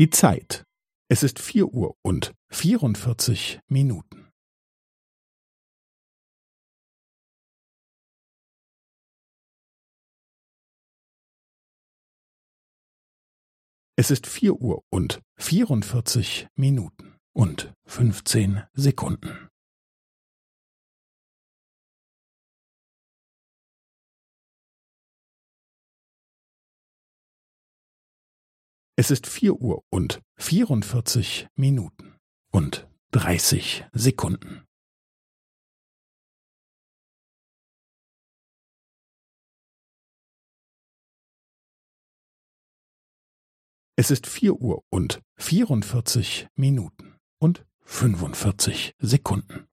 Die Zeit. Es ist vier Uhr und vierundvierzig Minuten. Es ist vier Uhr und vierundvierzig Minuten und fünfzehn Sekunden. Es ist vier Uhr und vierundvierzig Minuten und dreißig Sekunden. Es ist vier Uhr und vierundvierzig Minuten und fünfundvierzig Sekunden.